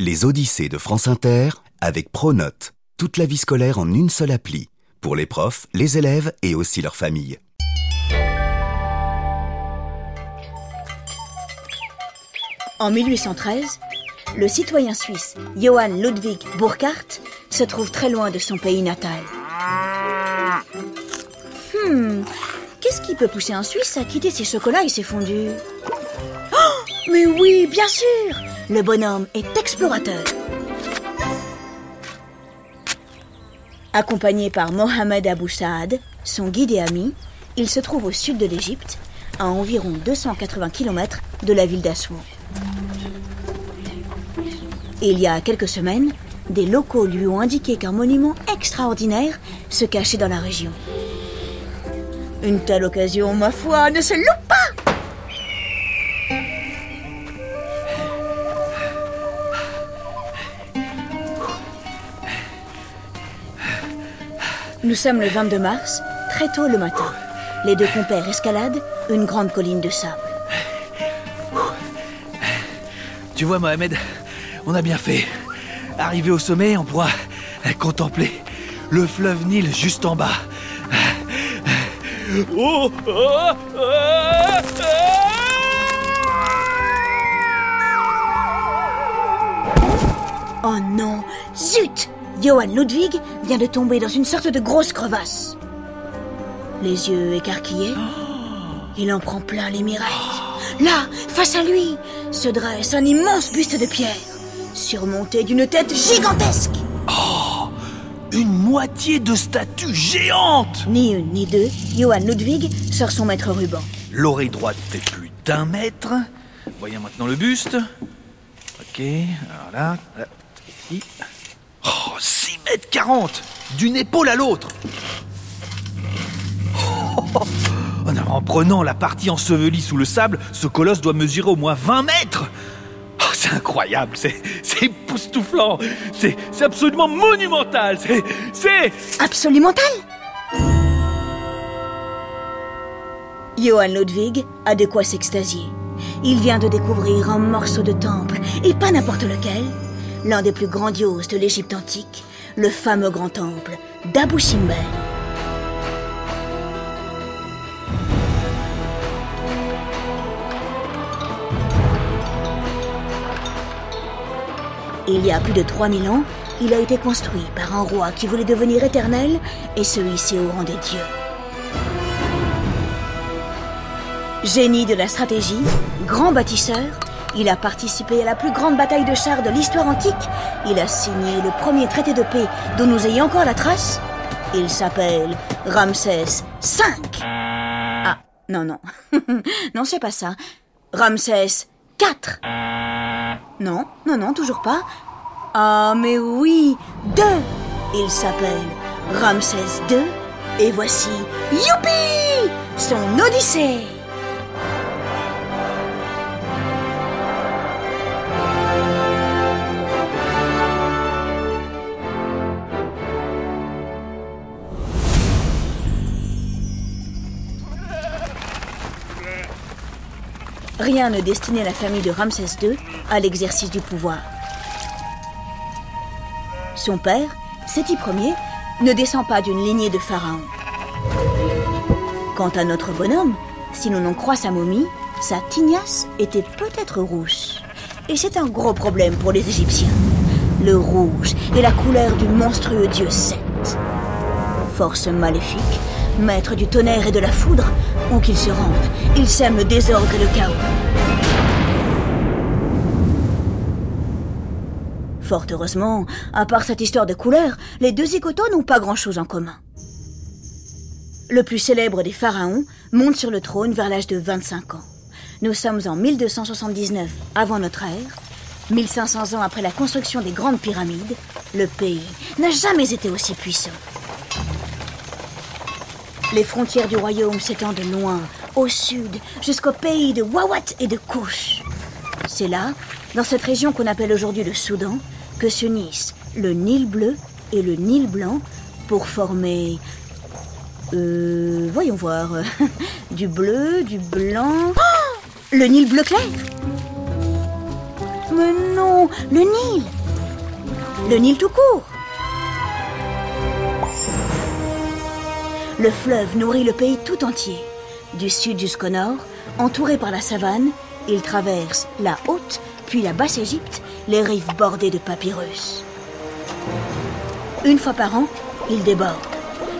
Les Odyssées de France Inter avec Pronote. Toute la vie scolaire en une seule appli. Pour les profs, les élèves et aussi leurs familles. En 1813, le citoyen suisse Johann Ludwig Burckhardt se trouve très loin de son pays natal. Hmm, qu'est-ce qui peut pousser un Suisse à quitter ses chocolats et ses fondus? Oh, mais oui, bien sûr Le bonhomme est explorateur. Accompagné par Mohamed Abou Saad, son guide et ami, il se trouve au sud de l'Égypte, à environ 280 km de la ville d'Assouan. Il y a quelques semaines, des locaux lui ont indiqué qu'un monument extraordinaire se cachait dans la région. Une telle occasion, ma foi, ne se loupe pas Nous sommes le 22 mars, très tôt le matin. Les deux compères escaladent une grande colline de sable. Tu vois, Mohamed, on a bien fait. Arrivé au sommet, on pourra contempler le fleuve Nil juste en bas. Oh, oh, oh, Oh non Zut Johann Ludwig vient de tomber dans une sorte de grosse crevasse. Les yeux écarquillés, il en prend plein les mirettes. Là, face à lui, se dresse un immense buste de pierre, surmonté d'une tête gigantesque. Une moitié de statue géante Ni une ni deux, Johann Ludwig sort son maître ruban. L'oreille droite fait plus d'un mètre. Voyons maintenant le buste. Ok, alors là, là, ici. Oh, 6 mètres 40 D'une épaule à l'autre. Oh, oh, En prenant la partie ensevelie sous le sable, ce colosse doit mesurer au moins 20 mètres. C'est incroyable, c'est époustouflant, c'est absolument monumental, c'est... c'est... Absolument Johann Ludwig a de quoi s'extasier. Il vient de découvrir un morceau de temple, et pas n'importe lequel, l'un des plus grandioses de l'Égypte antique, le fameux grand temple d'Abu Simbel. Il y a plus de 3000 ans, il a été construit par un roi qui voulait devenir éternel et se hisser au rang des dieux. Génie de la stratégie, grand bâtisseur, il a participé à la plus grande bataille de chars de l'histoire antique. Il a signé le premier traité de paix dont nous ayons encore la trace. Il s'appelle Ramsès V. Ah, non, non. non, c'est pas ça. Ramsès IV. Non, non, non, toujours pas. Ah, mais oui, deux. Il s'appelle Ramsès II. Et voici, youpi, son Odyssée. Rien ne destinait la famille de Ramsès II à l'exercice du pouvoir. Son père, Séti Ier, ne descend pas d'une lignée de pharaons. Quant à notre bonhomme, si l'on en croit sa momie, sa tignasse était peut-être rousse. Et c'est un gros problème pour les Égyptiens. Le rouge est la couleur du monstrueux dieu Seth. Force maléfique, maître du tonnerre et de la foudre, où qu'il se rende, il sème le désordre et le chaos. Fort heureusement, à part cette histoire de couleur, les deux zigotos n'ont pas grand-chose en commun. Le plus célèbre des pharaons monte sur le trône vers l'âge de 25 ans. Nous sommes en 1279 avant notre ère. 1500 ans après la construction des grandes pyramides, le pays n'a jamais été aussi puissant. Les frontières du royaume s'étendent loin, au sud, jusqu'au pays de Wawat et de Kouch. C'est là, dans cette région qu'on appelle aujourd'hui le Soudan, que s'unissent le Nil bleu et le Nil blanc pour former... Euh, voyons voir. du bleu, du blanc... Oh le Nil bleu clair mais non, le Nil. Le Nil tout court. Le fleuve nourrit le pays tout entier. Du sud jusqu'au nord, entouré par la savane, il traverse la haute, puis la basse Égypte, les rives bordées de papyrus. Une fois par an, il déborde.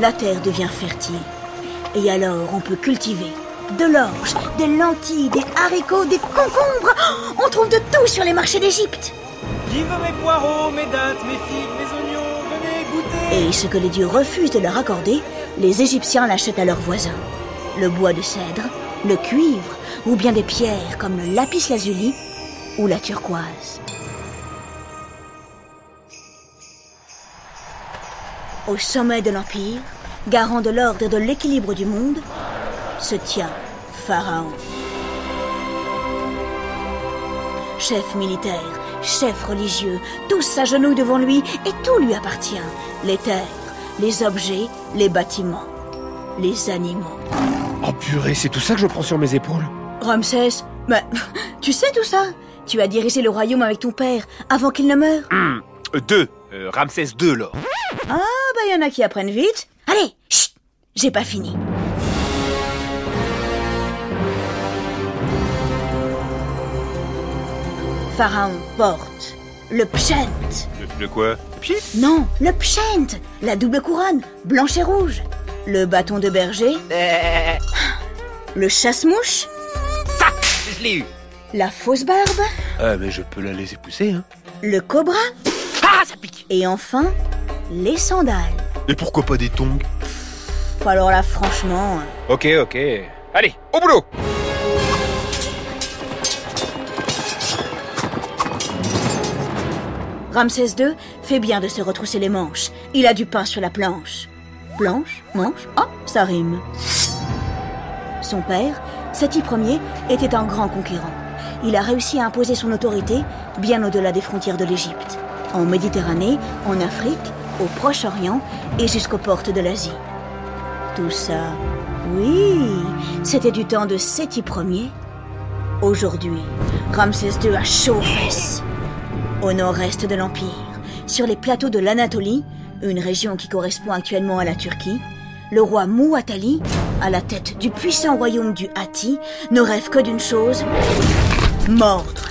La terre devient fertile. Et alors, on peut cultiver de l'orge, des lentilles, des haricots, des concombres. On trouve de tout sur les marchés d'Égypte. Vive mes poireaux, mes dattes, mes figues, mes oignons, Et ce que les dieux refusent de leur accorder, les Égyptiens l'achètent à leurs voisins. Le bois de cèdre, le cuivre, ou bien des pierres comme le lapis lazuli ou la turquoise. Au sommet de l'Empire, garant de l'ordre et de l'équilibre du monde, se tient Pharaon. Chef militaire, chef religieux, tous s'agenouillent devant lui et tout lui appartient. Les terres, les objets, les bâtiments, les animaux. Oh purée, c'est tout ça que je prends sur mes épaules Ramsès, bah, tu sais tout ça? Tu as dirigé le royaume avec ton père avant qu'il ne meure? Hum, deux. Euh, Ramsès II, là. Ah, bah y en a qui apprennent vite. Allez, chut, j'ai pas fini. Pharaon porte. Le pshent. De, de quoi? Non, le pshent, la double couronne, blanche et rouge. Le bâton de berger, le chasse-mouche, Je l'ai eu. La fausse barbe, Ah, mais je peux la laisser pousser, hein. le cobra. Ah, ça pique. Et enfin les sandales. Et pourquoi pas des tongs? Alors là, franchement, euh, Ok, ok. Allez, au boulot Ramsès II fait bien de se retrousser les manches. Il a du pain sur la planche. Planche, manche, oh, ça rime. Son père, Séti Ier, était un grand conquérant. Il a réussi à imposer son autorité bien au-delà des frontières de l'Égypte, en Méditerranée, en Afrique, au Proche-Orient et jusqu'aux portes de l'Asie. Tout ça, oui, c'était du temps de Séti Ier. Aujourd'hui, Ramsès II a chaud. Au nord-est de l'Empire, sur les plateaux de l'Anatolie, une région qui correspond actuellement à la Turquie, le roi Mouatali, à la tête du puissant royaume du Hatti, ne rêve que d'une chose mordre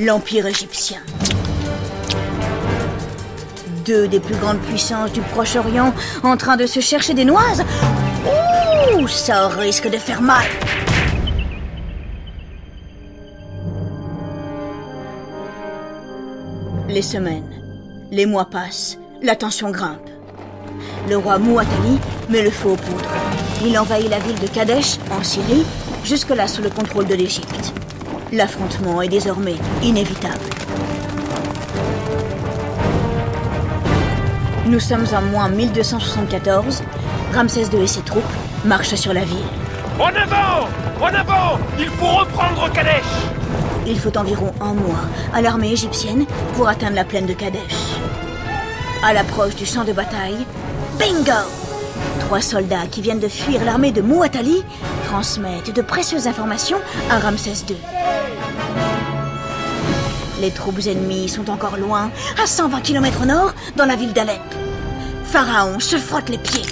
l'Empire égyptien. Deux des plus grandes puissances du Proche-Orient en train de se chercher des noises. Ouh, ça risque de faire mal Les semaines, les mois passent, la tension grimpe. Le roi Mouatali met le feu aux poudres. Il envahit la ville de Kadesh, en Syrie, jusque-là sous le contrôle de l'Égypte. L'affrontement est désormais inévitable. Nous sommes en moins 1274. Ramsès II et ses troupes marchent sur la ville. En avant En avant Il faut reprendre Kadesh Il faut environ un mois à l'armée égyptienne pour atteindre la plaine de Kadesh. À l'approche du champ de bataille, bingo Trois soldats qui viennent de fuir l'armée de Mouatali transmettent de précieuses informations à Ramsès II. Les troupes ennemies sont encore loin, à 120 km au nord, dans la ville d'Alep. Pharaon se frotte les pieds.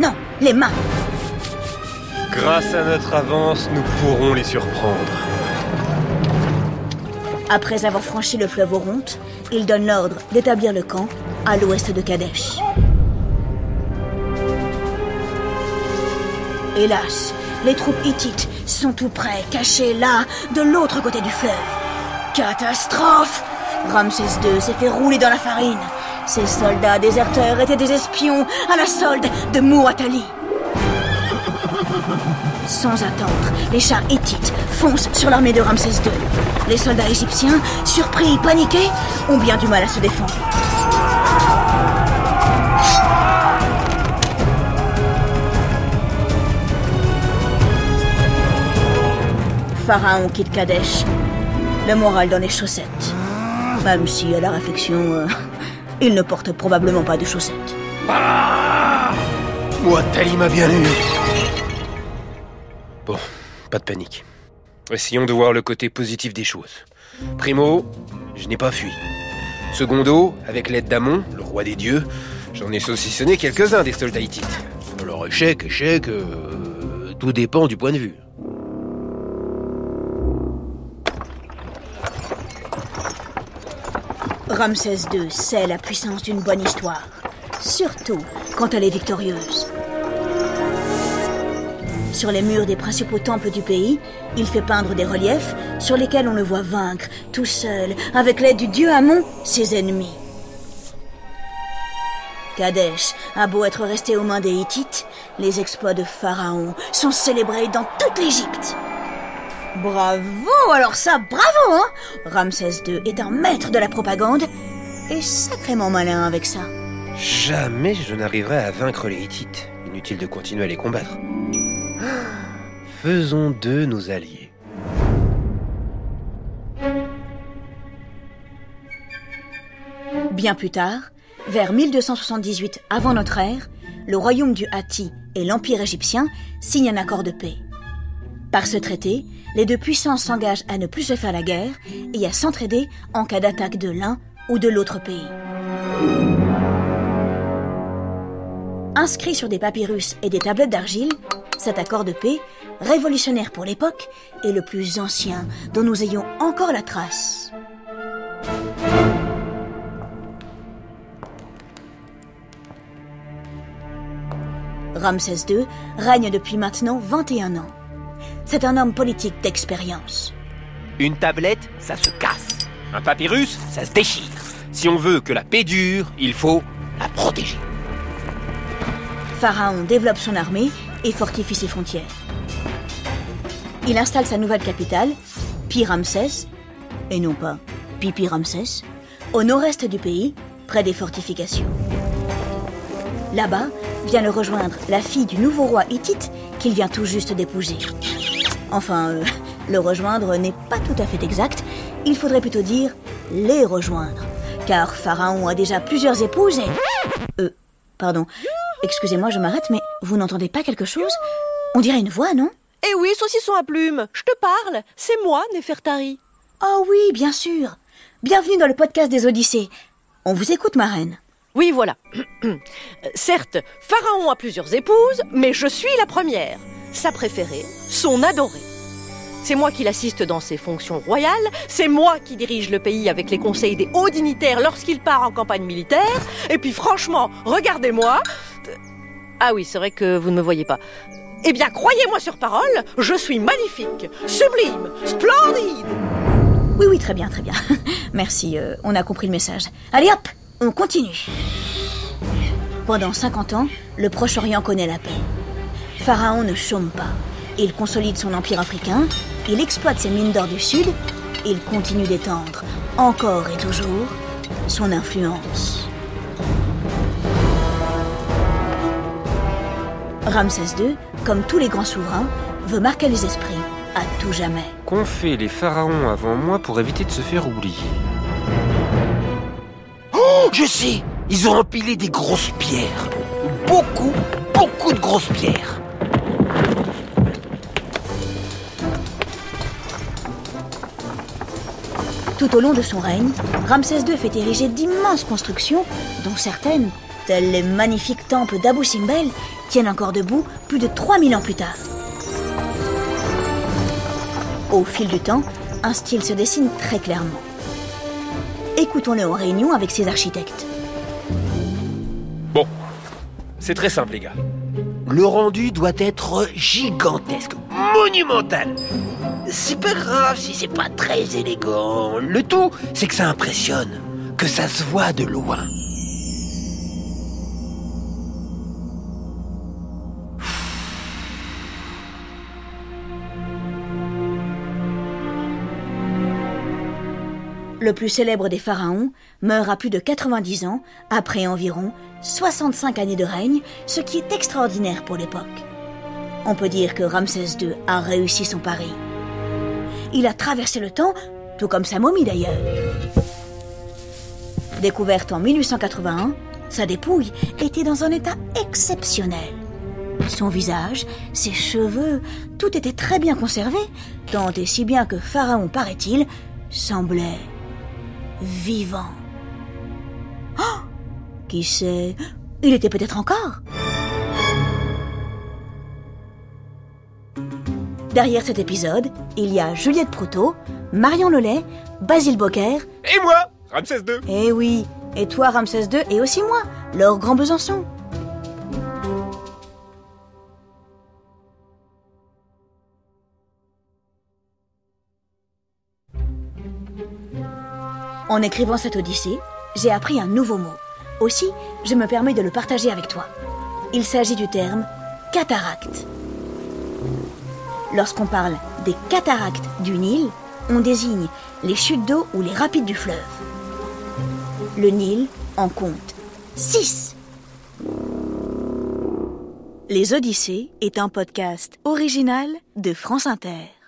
Non, les mains. Grâce à notre avance, nous pourrons les surprendre. Après avoir franchi le fleuve Oronte, il donne l'ordre d'établir le camp à l'ouest de Kadesh. Hélas, les troupes hittites sont tout près, cachées là, de l'autre côté du fleuve. Catastrophe Ramsès II s'est fait rouler dans la farine. Ses soldats déserteurs étaient des espions à la solde de Mouatali. Sans attendre, les chars hittites foncent sur l'armée de Ramsès II. Les soldats égyptiens, surpris, paniqués, ont bien du mal à se défendre. Pharaon quitte Kadesh, le moral dans les chaussettes. Même si, à la réflexion, euh, il ne porte probablement pas de chaussettes. Moi, Tali m'a bien eu. Bon, pas de panique. Essayons de voir le côté positif des choses. Primo, je n'ai pas fui. Secondo, avec l'aide d'Amon, le roi des dieux, j'en ai saucissonné quelques-uns des soldats hittites. Alors échec, échec, euh, tout dépend du point de vue. Ramsès II sait la puissance d'une bonne histoire, surtout quand elle est victorieuse. Sur les murs des principaux temples du pays, il fait peindre des reliefs sur lesquels on le voit vaincre, tout seul, avec l'aide du dieu Amon, ses ennemis. Kadesh a beau être resté aux mains des Hittites, les exploits de Pharaon sont célébrés dans toute l'Égypte. Bravo, alors ça, bravo, hein Ramsès II est un maître de la propagande et sacrément malin avec ça. Jamais je n'arriverai à vaincre les Hittites. Inutile de continuer à les combattre. Faisons d'eux nos alliés. Bien plus tard, vers 1278 avant notre ère, le royaume du Hatti et l'empire égyptien signent un accord de paix. Par ce traité, les deux puissances s'engagent à ne plus se faire la guerre et à s'entraider en cas d'attaque de l'un ou de l'autre pays. Inscrit sur des papyrus et des tablettes d'argile, cet accord de paix, révolutionnaire pour l'époque, est le plus ancien dont nous ayons encore la trace. Ramsès II règne depuis maintenant 21 ans. C'est un homme politique d'expérience. Une tablette, ça se casse. Un papyrus, ça se déchire. Si on veut que la paix dure, il faut La protéger. Pharaon développe son armée et fortifie ses frontières. Il installe sa nouvelle capitale, Pi-Ramsès, et non pas Pipi-Ramsès, au nord-est du pays, près des fortifications. Là-bas vient le rejoindre la fille du nouveau roi hittite qu'il vient tout juste d'épouser. Enfin, euh, le rejoindre n'est pas tout à fait exact, il faudrait plutôt dire les rejoindre, car Pharaon a déjà plusieurs épouses et... Euh, pardon, excusez-moi, je m'arrête, mais vous n'entendez pas quelque chose? On dirait une voix, non? Eh oui, saucisson à plumes, je te parle, c'est moi, Néfertari. Oh oui, bien sûr Bienvenue dans le podcast des Odyssées. On vous écoute, ma reine. Oui, voilà. Certes, Pharaon a plusieurs épouses, mais je suis la première. Sa préférée, son adorée. C'est moi qui l'assiste dans ses fonctions royales, c'est moi qui dirige le pays avec les conseils des hauts dignitaires lorsqu'il part en campagne militaire, et puis franchement, regardez-moi. Ah oui, c'est vrai que vous ne me voyez pas. Eh bien, croyez-moi sur parole, je suis magnifique, sublime, splendide. Oui, oui, très bien, très bien. Merci, euh, on a compris le message. Allez hop, on continue. Pendant 50 ans, le Proche-Orient connaît la paix. Pharaon ne chôme pas. Il consolide son empire africain, il exploite ses mines d'or du Sud, il continue d'étendre, encore et toujours, son influence. Ramsès II, comme tous les grands souverains, veut marquer les esprits, à tout jamais. Qu'ont fait les pharaons avant moi pour éviter de se faire oublier Oh, je sais Ils ont empilé des grosses pierres. Beaucoup, beaucoup de grosses pierres. Tout au long de son règne, Ramsès II fait ériger d'immenses constructions, dont certaines, tels les magnifiques temples d'Abu Simbel, tiennent encore debout plus de 3000 ans plus tard. Au fil du temps, un style se dessine très clairement. Écoutons-le en réunion avec ses architectes. Bon, c'est très simple les gars. Le rendu doit être gigantesque, monumental. C'est pas grave si c'est pas très élégant. Le tout, c'est que ça impressionne, que ça se voit de loin. Le plus célèbre des pharaons meurt à plus de 90 ans, après environ 65 années de règne, ce qui est extraordinaire pour l'époque. On peut dire que Ramsès II a réussi son pari. Il a traversé le temps, tout comme sa momie d'ailleurs. Découverte en 1881, sa dépouille était dans un état exceptionnel. Son visage, ses cheveux, tout était très bien conservé, tant et si bien que Pharaon, paraît-il, semblait vivant. Oh Qui sait? Il était peut-être encore Derrière cet épisode, il y a Juliette Proutot, Marion Lollet, Basile Bocquer. Et moi Ramsès II Eh oui, et toi Ramsès II, et aussi moi, Laure Grand Besançon. En écrivant cette odyssée, j'ai appris un nouveau mot. Aussi, je me permets de le partager avec toi. Il s'agit du terme cataracte. Lorsqu'on parle des cataractes du Nil, on désigne les chutes d'eau ou les rapides du fleuve. Le Nil en compte 6. Les Odyssées est un podcast original de France Inter.